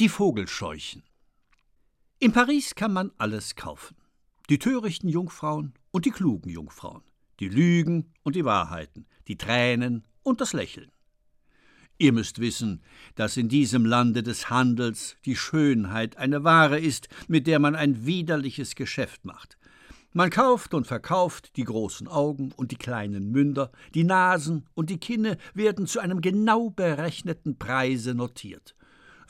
Die Vogelscheuchen. In Paris kann man alles kaufen. Die törichten Jungfrauen und die klugen Jungfrauen, die Lügen und die Wahrheiten, die Tränen und das Lächeln. Ihr müsst wissen, dass in diesem Lande des Handels die Schönheit eine Ware ist, mit der man ein widerliches Geschäft macht. Man kauft und verkauft die großen Augen und die kleinen Münder, die Nasen und die Kinne werden zu einem genau berechneten Preise notiert.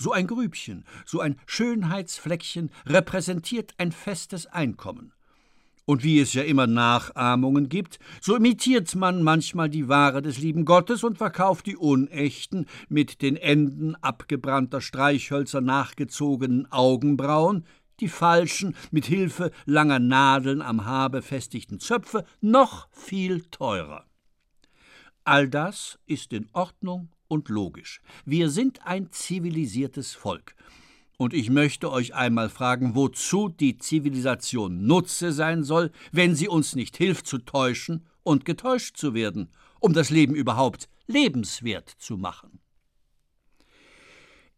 So ein Grübchen, so ein Schönheitsfleckchen repräsentiert ein festes Einkommen. Und wie es ja immer Nachahmungen gibt, so imitiert man manchmal die Ware des lieben Gottes und verkauft die unechten, mit den Enden abgebrannter Streichhölzer nachgezogenen Augenbrauen, die falschen, mit Hilfe langer Nadeln am Haar befestigten Zöpfe, noch viel teurer. All das ist in Ordnung und logisch. Wir sind ein zivilisiertes Volk. Und ich möchte euch einmal fragen, wozu die Zivilisation Nutze sein soll, wenn sie uns nicht hilft zu täuschen und getäuscht zu werden, um das Leben überhaupt lebenswert zu machen.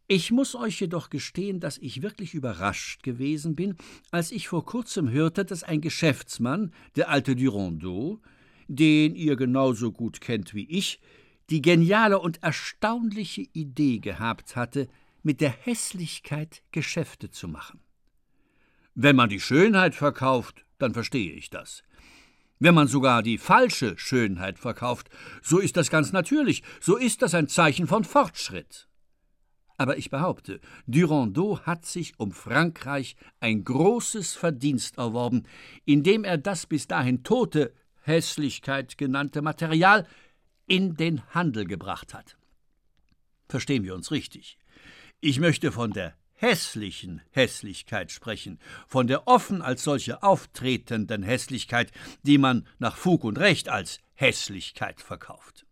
Ich muss euch jedoch gestehen, dass ich wirklich überrascht gewesen bin, als ich vor kurzem hörte, dass ein Geschäftsmann, der alte Durandeau, den ihr genauso gut kennt wie ich, die geniale und erstaunliche Idee gehabt hatte, mit der Hässlichkeit Geschäfte zu machen. Wenn man die Schönheit verkauft, dann verstehe ich das. Wenn man sogar die falsche Schönheit verkauft, so ist das ganz natürlich, so ist das ein Zeichen von Fortschritt. Aber ich behaupte, Durandeau hat sich um Frankreich ein großes Verdienst erworben, indem er das bis dahin tote Hässlichkeit genannte Material in den Handel gebracht hat. Verstehen wir uns richtig. Ich möchte von der hässlichen Hässlichkeit sprechen, von der offen als solche auftretenden Hässlichkeit, die man nach Fug und Recht als Hässlichkeit verkauft.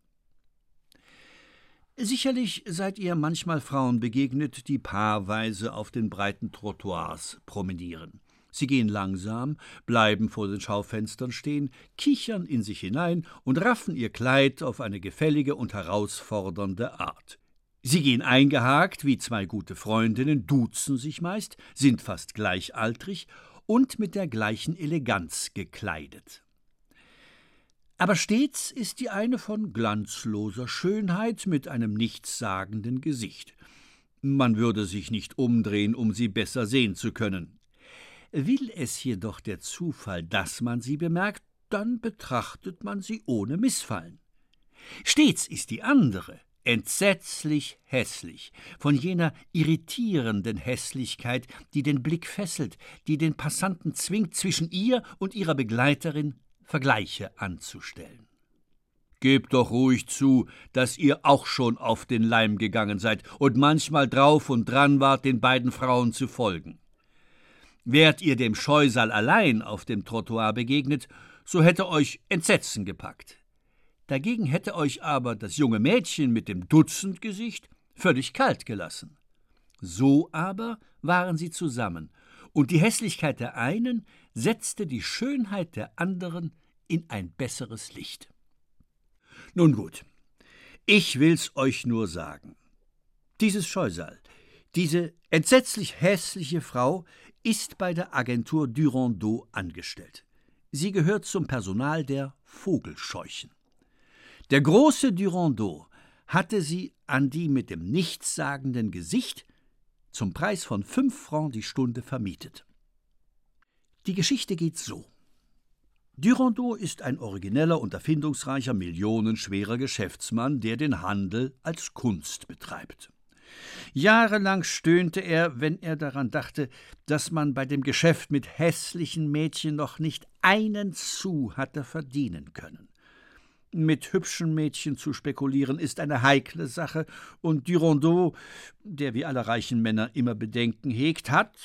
Sicherlich seid ihr manchmal Frauen begegnet, die paarweise auf den breiten Trottoirs promenieren. Sie gehen langsam, bleiben vor den Schaufenstern stehen, kichern in sich hinein und raffen ihr Kleid auf eine gefällige und herausfordernde Art. Sie gehen eingehakt wie zwei gute Freundinnen, duzen sich meist, sind fast gleichaltrig und mit der gleichen Eleganz gekleidet. Aber stets ist die eine von glanzloser Schönheit mit einem nichtssagenden Gesicht. Man würde sich nicht umdrehen, um sie besser sehen zu können. Will es jedoch der Zufall, dass man sie bemerkt, dann betrachtet man sie ohne Missfallen. Stets ist die andere, entsetzlich hässlich, von jener irritierenden Hässlichkeit, die den Blick fesselt, die den Passanten zwingt, zwischen ihr und ihrer Begleiterin Vergleiche anzustellen. Gebt doch ruhig zu, dass ihr auch schon auf den Leim gegangen seid und manchmal drauf und dran wart, den beiden Frauen zu folgen. Wärt ihr dem Scheusal allein auf dem Trottoir begegnet, so hätte euch Entsetzen gepackt. Dagegen hätte euch aber das junge Mädchen mit dem Dutzendgesicht völlig kalt gelassen. So aber waren sie zusammen, und die Hässlichkeit der einen setzte die Schönheit der anderen in ein besseres Licht. Nun gut, ich will's euch nur sagen. Dieses Scheusal, diese entsetzlich hässliche Frau ist bei der Agentur Durandeau angestellt. Sie gehört zum Personal der Vogelscheuchen. Der große Durandeau hatte sie an die mit dem nichtssagenden Gesicht zum Preis von fünf Francs die Stunde vermietet. Die Geschichte geht so. Durandeau ist ein origineller und erfindungsreicher, millionenschwerer Geschäftsmann, der den Handel als Kunst betreibt. Jahrelang stöhnte er, wenn er daran dachte, dass man bei dem Geschäft mit hässlichen Mädchen noch nicht einen Sou hatte verdienen können. Mit hübschen Mädchen zu spekulieren ist eine heikle Sache, und Durandeau, der wie alle reichen Männer immer Bedenken hegt, hat,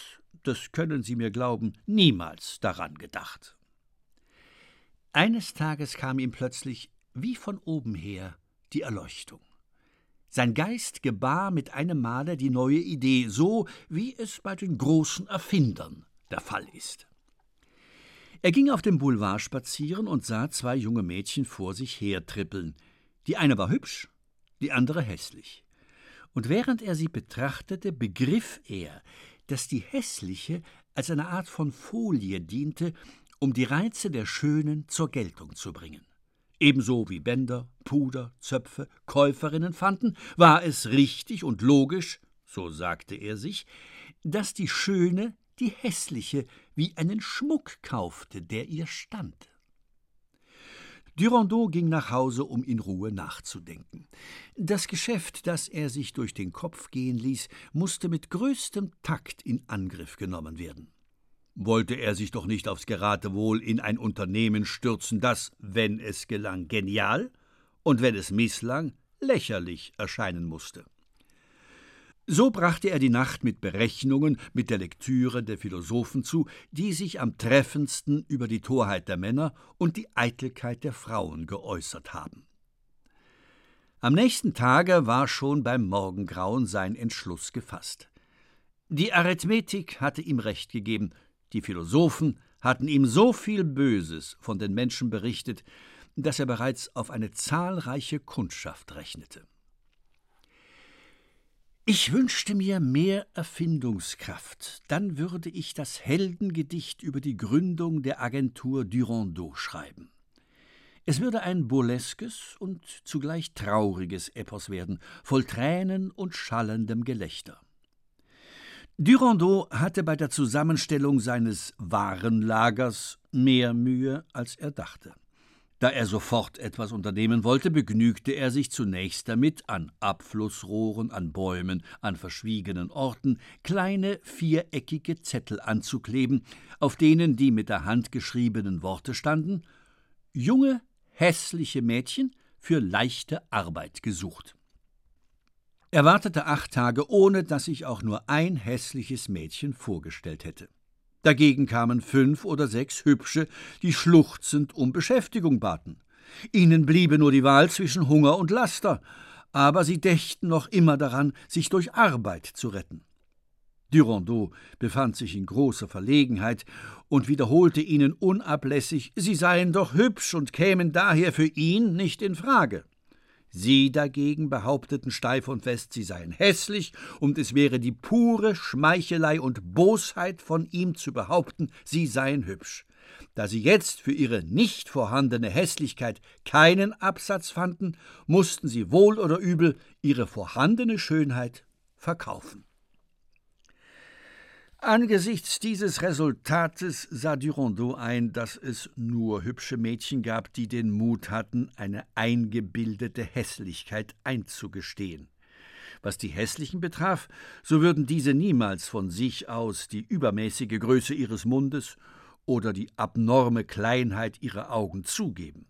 das können Sie mir glauben, niemals daran gedacht. Eines Tages kam ihm plötzlich, wie von oben her, die Erleuchtung. Sein Geist gebar mit einem Male die neue Idee, so wie es bei den großen Erfindern der Fall ist. Er ging auf dem Boulevard spazieren und sah zwei junge Mädchen vor sich hertrippeln. Die eine war hübsch, die andere hässlich. Und während er sie betrachtete, begriff er, dass die hässliche als eine Art von Folie diente, um die Reize der Schönen zur Geltung zu bringen. Ebenso wie Bänder, Puder, Zöpfe Käuferinnen fanden, war es richtig und logisch, so sagte er sich, dass die Schöne die Hässliche wie einen Schmuck kaufte, der ihr stand. Durandeau ging nach Hause, um in Ruhe nachzudenken. Das Geschäft, das er sich durch den Kopf gehen ließ, musste mit größtem Takt in Angriff genommen werden. Wollte er sich doch nicht aufs Geratewohl in ein Unternehmen stürzen, das, wenn es gelang, genial und wenn es misslang, lächerlich erscheinen musste. So brachte er die Nacht mit Berechnungen, mit der Lektüre der Philosophen zu, die sich am treffendsten über die Torheit der Männer und die Eitelkeit der Frauen geäußert haben. Am nächsten Tage war schon beim Morgengrauen sein Entschluss gefasst. Die Arithmetik hatte ihm recht gegeben, die Philosophen hatten ihm so viel Böses von den Menschen berichtet, dass er bereits auf eine zahlreiche Kundschaft rechnete. Ich wünschte mir mehr Erfindungskraft, dann würde ich das Heldengedicht über die Gründung der Agentur Durandeau schreiben. Es würde ein burleskes und zugleich trauriges Epos werden, voll Tränen und schallendem Gelächter. Durandeau hatte bei der Zusammenstellung seines Warenlagers mehr Mühe, als er dachte. Da er sofort etwas unternehmen wollte, begnügte er sich zunächst damit, an Abflussrohren, an Bäumen, an verschwiegenen Orten kleine viereckige Zettel anzukleben, auf denen die mit der Hand geschriebenen Worte standen Junge, hässliche Mädchen für leichte Arbeit gesucht. Er wartete acht Tage, ohne dass sich auch nur ein hässliches Mädchen vorgestellt hätte. Dagegen kamen fünf oder sechs Hübsche, die schluchzend um Beschäftigung baten. Ihnen bliebe nur die Wahl zwischen Hunger und Laster, aber sie dächten noch immer daran, sich durch Arbeit zu retten. Durandeau befand sich in großer Verlegenheit und wiederholte ihnen unablässig, sie seien doch hübsch und kämen daher für ihn nicht in Frage. Sie dagegen behaupteten steif und fest, sie seien hässlich, und es wäre die pure Schmeichelei und Bosheit von ihm zu behaupten, sie seien hübsch. Da sie jetzt für ihre nicht vorhandene Hässlichkeit keinen Absatz fanden, mussten sie wohl oder übel ihre vorhandene Schönheit verkaufen. Angesichts dieses Resultates sah Durandeau ein, dass es nur hübsche Mädchen gab, die den Mut hatten, eine eingebildete Hässlichkeit einzugestehen. Was die Hässlichen betraf, so würden diese niemals von sich aus die übermäßige Größe ihres Mundes oder die abnorme Kleinheit ihrer Augen zugeben.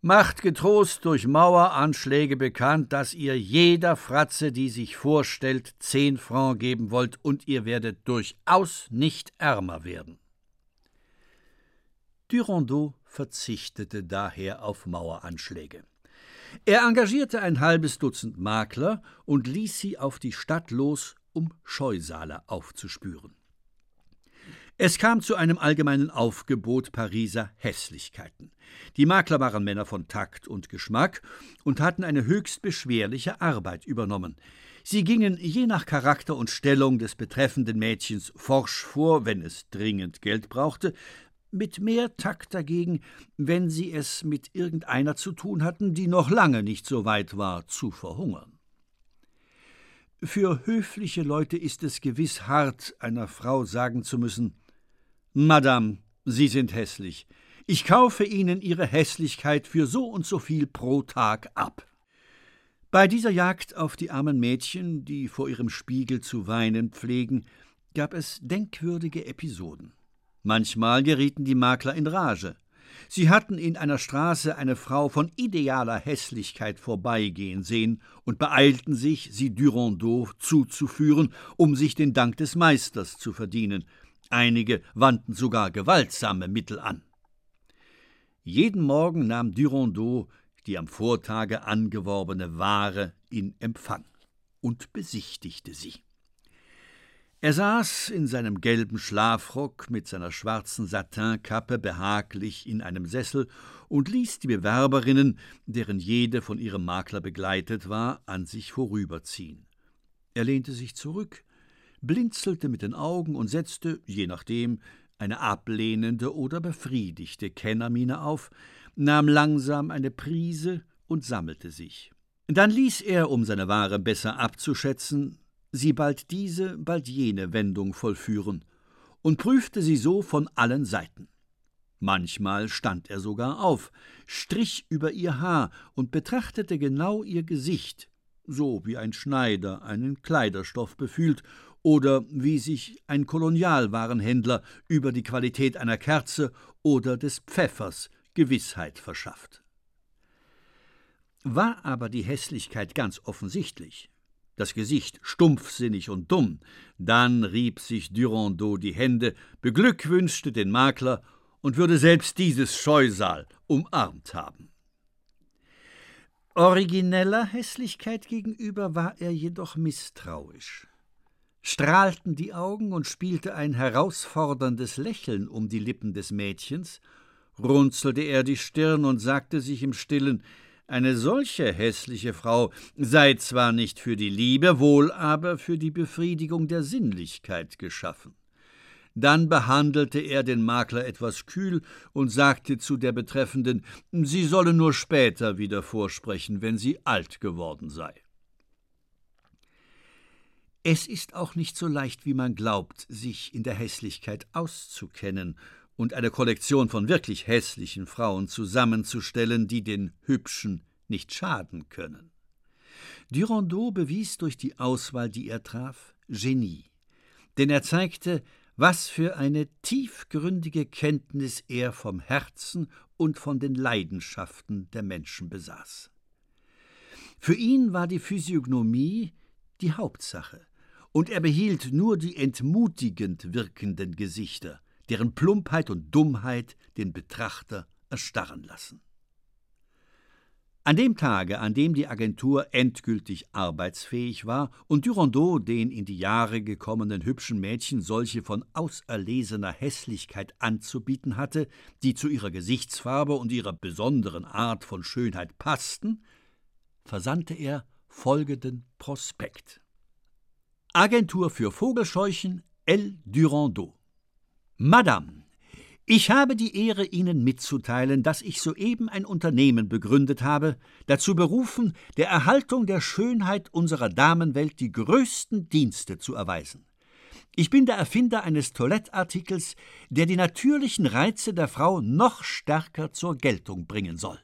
Macht getrost durch Maueranschläge bekannt, dass ihr jeder Fratze, die sich vorstellt, zehn Franc geben wollt, und ihr werdet durchaus nicht ärmer werden. Durandeau verzichtete daher auf Maueranschläge. Er engagierte ein halbes Dutzend Makler und ließ sie auf die Stadt los, um Scheusale aufzuspüren. Es kam zu einem allgemeinen Aufgebot Pariser Hässlichkeiten. Die Makler waren Männer von Takt und Geschmack und hatten eine höchst beschwerliche Arbeit übernommen. Sie gingen je nach Charakter und Stellung des betreffenden Mädchens forsch vor, wenn es dringend Geld brauchte, mit mehr Takt dagegen, wenn sie es mit irgendeiner zu tun hatten, die noch lange nicht so weit war, zu verhungern. Für höfliche Leute ist es gewiss hart, einer Frau sagen zu müssen, Madame, Sie sind hässlich. Ich kaufe Ihnen Ihre Hässlichkeit für so und so viel pro Tag ab. Bei dieser Jagd auf die armen Mädchen, die vor ihrem Spiegel zu weinen pflegen, gab es denkwürdige Episoden. Manchmal gerieten die Makler in Rage. Sie hatten in einer Straße eine Frau von idealer Hässlichkeit vorbeigehen sehen und beeilten sich, sie Durandeau zuzuführen, um sich den Dank des Meisters zu verdienen, Einige wandten sogar gewaltsame Mittel an. Jeden Morgen nahm Durandeau die am Vortage angeworbene Ware in Empfang und besichtigte sie. Er saß in seinem gelben Schlafrock mit seiner schwarzen Satinkappe behaglich in einem Sessel und ließ die Bewerberinnen, deren jede von ihrem Makler begleitet war, an sich vorüberziehen. Er lehnte sich zurück, blinzelte mit den Augen und setzte, je nachdem, eine ablehnende oder befriedigte Kennermiene auf, nahm langsam eine Prise und sammelte sich. Dann ließ er, um seine Ware besser abzuschätzen, sie bald diese, bald jene Wendung vollführen und prüfte sie so von allen Seiten. Manchmal stand er sogar auf, strich über ihr Haar und betrachtete genau ihr Gesicht, so wie ein Schneider einen Kleiderstoff befühlt oder wie sich ein Kolonialwarenhändler über die Qualität einer Kerze oder des Pfeffers Gewissheit verschafft. War aber die Hässlichkeit ganz offensichtlich, das Gesicht stumpfsinnig und dumm, dann rieb sich Durando die Hände, beglückwünschte den Makler und würde selbst dieses Scheusal umarmt haben. Origineller Hässlichkeit gegenüber war er jedoch misstrauisch. Strahlten die Augen und spielte ein herausforderndes Lächeln um die Lippen des Mädchens, runzelte er die Stirn und sagte sich im stillen eine solche hässliche Frau sei zwar nicht für die Liebe, wohl aber für die Befriedigung der Sinnlichkeit geschaffen. Dann behandelte er den Makler etwas kühl und sagte zu der Betreffenden, sie solle nur später wieder vorsprechen, wenn sie alt geworden sei. Es ist auch nicht so leicht, wie man glaubt, sich in der Hässlichkeit auszukennen und eine Kollektion von wirklich hässlichen Frauen zusammenzustellen, die den Hübschen nicht schaden können. Durandot bewies durch die Auswahl, die er traf, Genie, denn er zeigte, was für eine tiefgründige Kenntnis er vom Herzen und von den Leidenschaften der Menschen besaß. Für ihn war die Physiognomie die Hauptsache, und er behielt nur die entmutigend wirkenden Gesichter, deren Plumpheit und Dummheit den Betrachter erstarren lassen. An dem Tage, an dem die Agentur endgültig arbeitsfähig war und Durandot den in die Jahre gekommenen hübschen Mädchen solche von auserlesener Hässlichkeit anzubieten hatte, die zu ihrer Gesichtsfarbe und ihrer besonderen Art von Schönheit passten, versandte er folgenden Prospekt. Agentur für Vogelscheuchen L. Durandot Madame, ich habe die Ehre, Ihnen mitzuteilen, dass ich soeben ein Unternehmen begründet habe, dazu berufen, der Erhaltung der Schönheit unserer Damenwelt die größten Dienste zu erweisen. Ich bin der Erfinder eines Toilettartikels, der die natürlichen Reize der Frau noch stärker zur Geltung bringen soll.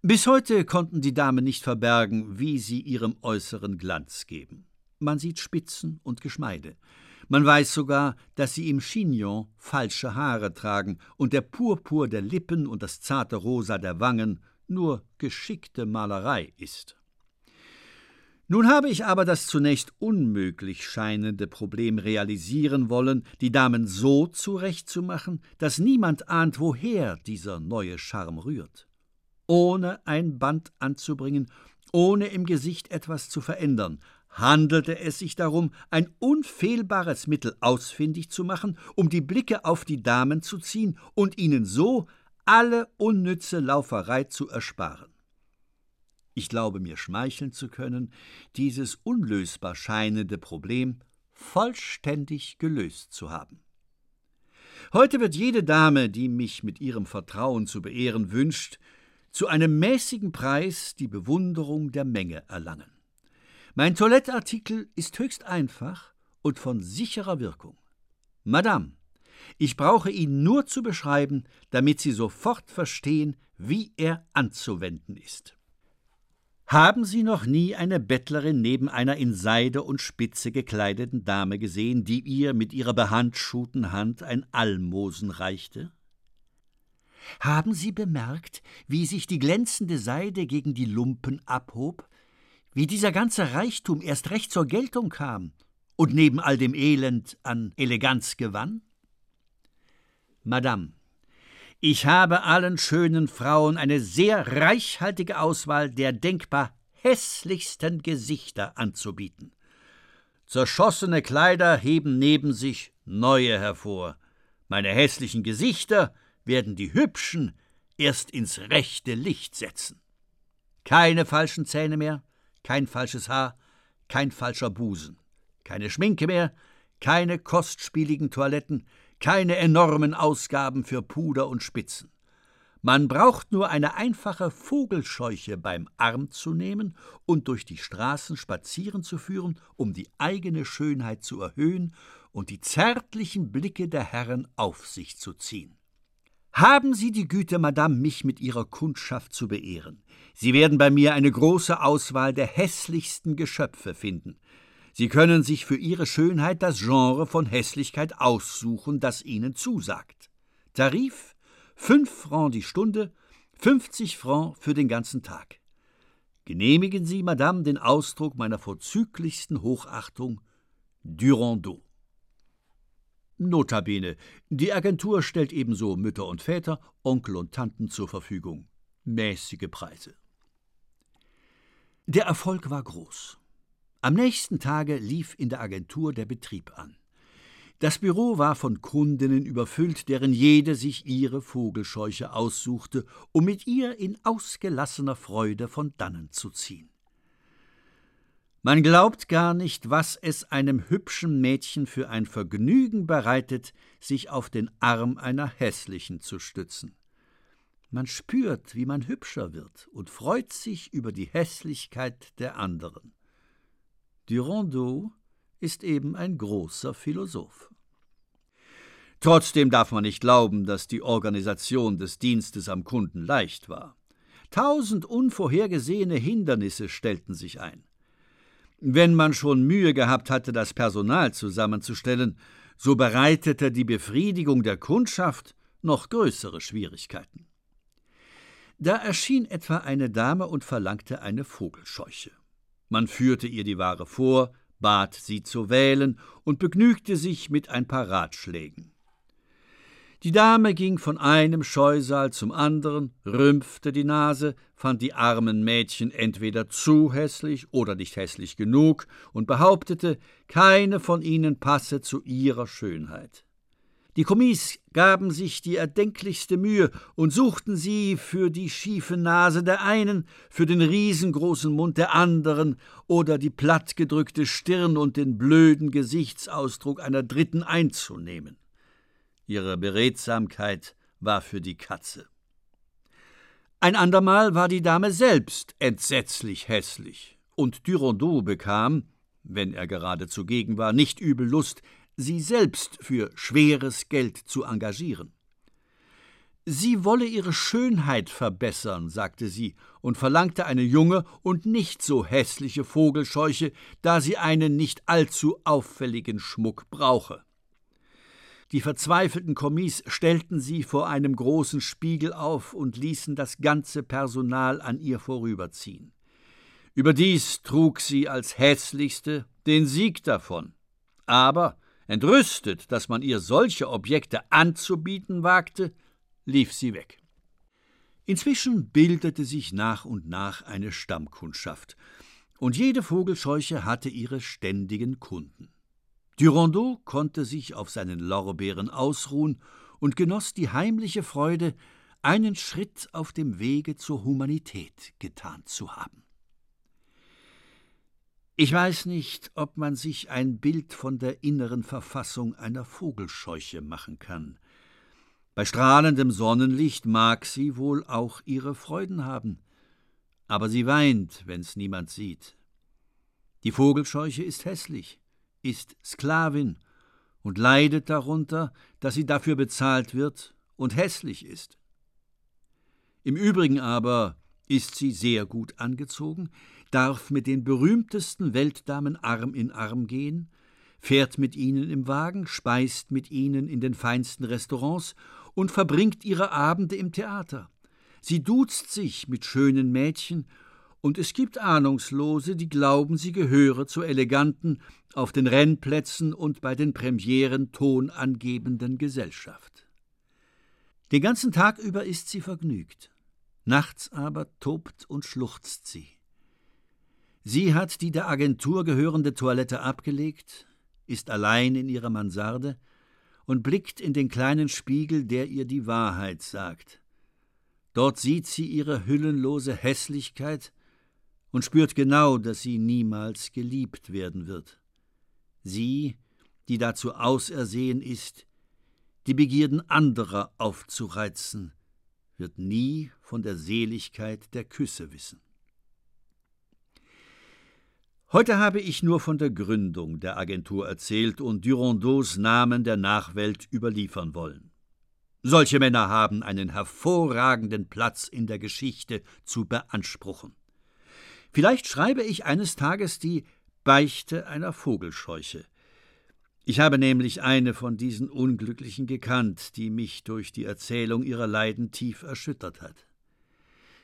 Bis heute konnten die Damen nicht verbergen, wie sie ihrem äußeren Glanz geben. Man sieht Spitzen und Geschmeide. Man weiß sogar, dass sie im Chignon falsche Haare tragen und der Purpur der Lippen und das zarte Rosa der Wangen nur geschickte Malerei ist. Nun habe ich aber das zunächst unmöglich scheinende Problem realisieren wollen, die Damen so zurechtzumachen, dass niemand ahnt, woher dieser neue Charme rührt. Ohne ein Band anzubringen, ohne im Gesicht etwas zu verändern, handelte es sich darum, ein unfehlbares Mittel ausfindig zu machen, um die Blicke auf die Damen zu ziehen und ihnen so alle unnütze Lauferei zu ersparen. Ich glaube mir schmeicheln zu können, dieses unlösbar scheinende Problem vollständig gelöst zu haben. Heute wird jede Dame, die mich mit ihrem Vertrauen zu beehren wünscht, zu einem mäßigen Preis die Bewunderung der Menge erlangen. Mein Toilettartikel ist höchst einfach und von sicherer Wirkung. Madame, ich brauche ihn nur zu beschreiben, damit Sie sofort verstehen, wie er anzuwenden ist. Haben Sie noch nie eine Bettlerin neben einer in Seide und Spitze gekleideten Dame gesehen, die ihr mit ihrer behandschuhten Hand ein Almosen reichte? Haben Sie bemerkt, wie sich die glänzende Seide gegen die Lumpen abhob, wie dieser ganze Reichtum erst recht zur Geltung kam und neben all dem Elend an Eleganz gewann? Madame, ich habe allen schönen Frauen eine sehr reichhaltige Auswahl der denkbar hässlichsten Gesichter anzubieten. Zerschossene Kleider heben neben sich neue hervor. Meine hässlichen Gesichter werden die hübschen erst ins rechte Licht setzen. Keine falschen Zähne mehr, kein falsches Haar, kein falscher Busen, keine Schminke mehr, keine kostspieligen Toiletten, keine enormen Ausgaben für Puder und Spitzen. Man braucht nur eine einfache Vogelscheuche beim Arm zu nehmen und durch die Straßen spazieren zu führen, um die eigene Schönheit zu erhöhen und die zärtlichen Blicke der Herren auf sich zu ziehen. Haben Sie die Güte, Madame, mich mit Ihrer Kundschaft zu beehren. Sie werden bei mir eine große Auswahl der hässlichsten Geschöpfe finden. Sie können sich für Ihre Schönheit das Genre von Hässlichkeit aussuchen, das Ihnen zusagt. Tarif fünf Francs die Stunde, fünfzig Francs für den ganzen Tag. Genehmigen Sie, Madame, den Ausdruck meiner vorzüglichsten Hochachtung Durando. Notabene, die Agentur stellt ebenso Mütter und Väter, Onkel und Tanten zur Verfügung. Mäßige Preise. Der Erfolg war groß. Am nächsten Tage lief in der Agentur der Betrieb an. Das Büro war von Kundinnen überfüllt, deren jede sich ihre Vogelscheuche aussuchte, um mit ihr in ausgelassener Freude von dannen zu ziehen. Man glaubt gar nicht, was es einem hübschen Mädchen für ein Vergnügen bereitet, sich auf den Arm einer hässlichen zu stützen. Man spürt, wie man hübscher wird und freut sich über die Hässlichkeit der anderen. Durando ist eben ein großer Philosoph. Trotzdem darf man nicht glauben, dass die Organisation des Dienstes am Kunden leicht war. Tausend unvorhergesehene Hindernisse stellten sich ein. Wenn man schon Mühe gehabt hatte, das Personal zusammenzustellen, so bereitete die Befriedigung der Kundschaft noch größere Schwierigkeiten. Da erschien etwa eine Dame und verlangte eine Vogelscheuche. Man führte ihr die Ware vor, bat sie zu wählen und begnügte sich mit ein paar Ratschlägen. Die Dame ging von einem Scheusal zum anderen, rümpfte die Nase, fand die armen Mädchen entweder zu hässlich oder nicht hässlich genug und behauptete, keine von ihnen passe zu ihrer Schönheit. Die Kommis gaben sich die erdenklichste Mühe und suchten sie für die schiefe Nase der einen, für den riesengroßen Mund der anderen oder die plattgedrückte Stirn und den blöden Gesichtsausdruck einer Dritten einzunehmen. Ihre Beredsamkeit war für die Katze. Ein andermal war die Dame selbst entsetzlich hässlich, und Durandot bekam, wenn er gerade zugegen war, nicht übel Lust, sie selbst für schweres Geld zu engagieren. Sie wolle ihre Schönheit verbessern, sagte sie, und verlangte eine junge und nicht so hässliche Vogelscheuche, da sie einen nicht allzu auffälligen Schmuck brauche. Die verzweifelten Kommis stellten sie vor einem großen Spiegel auf und ließen das ganze Personal an ihr vorüberziehen. Überdies trug sie als hässlichste den Sieg davon. Aber, entrüstet, dass man ihr solche Objekte anzubieten wagte, lief sie weg. Inzwischen bildete sich nach und nach eine Stammkundschaft, und jede Vogelscheuche hatte ihre ständigen Kunden. Durandot konnte sich auf seinen Lorbeeren ausruhen und genoss die heimliche Freude, einen Schritt auf dem Wege zur Humanität getan zu haben. Ich weiß nicht, ob man sich ein Bild von der inneren Verfassung einer Vogelscheuche machen kann. Bei strahlendem Sonnenlicht mag sie wohl auch ihre Freuden haben, aber sie weint, wenn's niemand sieht. Die Vogelscheuche ist hässlich, ist Sklavin und leidet darunter, dass sie dafür bezahlt wird und hässlich ist. Im Übrigen aber ist sie sehr gut angezogen, darf mit den berühmtesten Weltdamen Arm in Arm gehen, fährt mit ihnen im Wagen, speist mit ihnen in den feinsten Restaurants und verbringt ihre Abende im Theater. Sie duzt sich mit schönen Mädchen und es gibt Ahnungslose, die glauben, sie gehöre zur eleganten, auf den Rennplätzen und bei den Premieren tonangebenden Gesellschaft. Den ganzen Tag über ist sie vergnügt, nachts aber tobt und schluchzt sie. Sie hat die der Agentur gehörende Toilette abgelegt, ist allein in ihrer Mansarde und blickt in den kleinen Spiegel, der ihr die Wahrheit sagt. Dort sieht sie ihre hüllenlose Hässlichkeit und spürt genau, dass sie niemals geliebt werden wird. Sie, die dazu ausersehen ist, die Begierden anderer aufzureizen, wird nie von der Seligkeit der Küsse wissen. Heute habe ich nur von der Gründung der Agentur erzählt und Durandos Namen der Nachwelt überliefern wollen. Solche Männer haben einen hervorragenden Platz in der Geschichte zu beanspruchen. Vielleicht schreibe ich eines Tages die Beichte einer Vogelscheuche. Ich habe nämlich eine von diesen Unglücklichen gekannt, die mich durch die Erzählung ihrer Leiden tief erschüttert hat.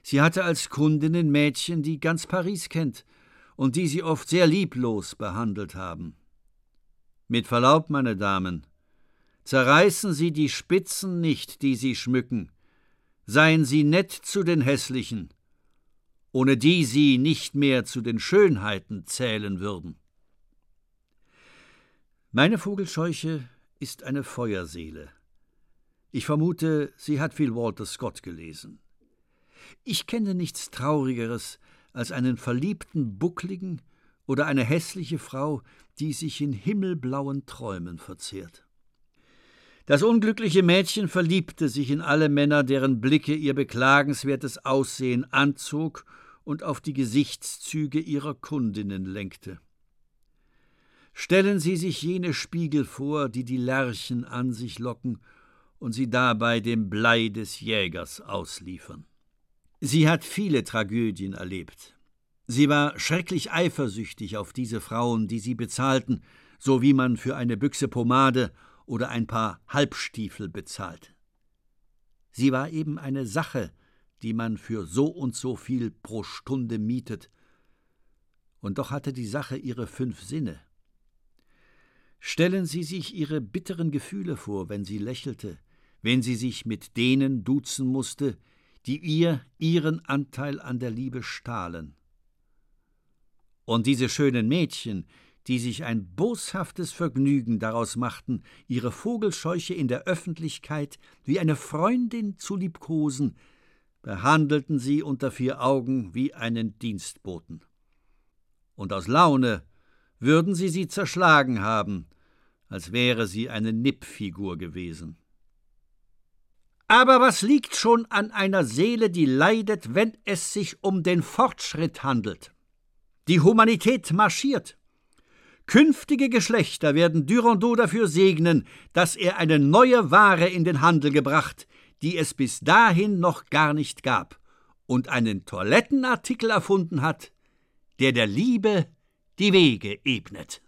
Sie hatte als Kundin Mädchen, die ganz Paris kennt und die sie oft sehr lieblos behandelt haben. Mit Verlaub, meine Damen, zerreißen Sie die Spitzen nicht, die Sie schmücken, seien Sie nett zu den Hässlichen, ohne die Sie nicht mehr zu den Schönheiten zählen würden. Meine Vogelscheuche ist eine Feuerseele. Ich vermute, sie hat viel Walter Scott gelesen. Ich kenne nichts Traurigeres, als einen verliebten Buckligen oder eine hässliche Frau, die sich in himmelblauen Träumen verzehrt. Das unglückliche Mädchen verliebte sich in alle Männer, deren Blicke ihr beklagenswertes Aussehen anzog und auf die Gesichtszüge ihrer Kundinnen lenkte. Stellen Sie sich jene Spiegel vor, die die Lerchen an sich locken und sie dabei dem Blei des Jägers ausliefern. Sie hat viele Tragödien erlebt. Sie war schrecklich eifersüchtig auf diese Frauen, die sie bezahlten, so wie man für eine Büchse Pomade oder ein paar Halbstiefel bezahlt. Sie war eben eine Sache, die man für so und so viel pro Stunde mietet. Und doch hatte die Sache ihre fünf Sinne. Stellen Sie sich ihre bitteren Gefühle vor, wenn sie lächelte, wenn sie sich mit denen duzen musste, die ihr ihren Anteil an der Liebe stahlen. Und diese schönen Mädchen, die sich ein boshaftes Vergnügen daraus machten, ihre Vogelscheuche in der Öffentlichkeit wie eine Freundin zu liebkosen, behandelten sie unter vier Augen wie einen Dienstboten. Und aus Laune würden sie sie zerschlagen haben, als wäre sie eine Nippfigur gewesen. Aber was liegt schon an einer Seele, die leidet, wenn es sich um den Fortschritt handelt? Die Humanität marschiert. Künftige Geschlechter werden Durandot dafür segnen, dass er eine neue Ware in den Handel gebracht, die es bis dahin noch gar nicht gab, und einen Toilettenartikel erfunden hat, der der Liebe die Wege ebnet.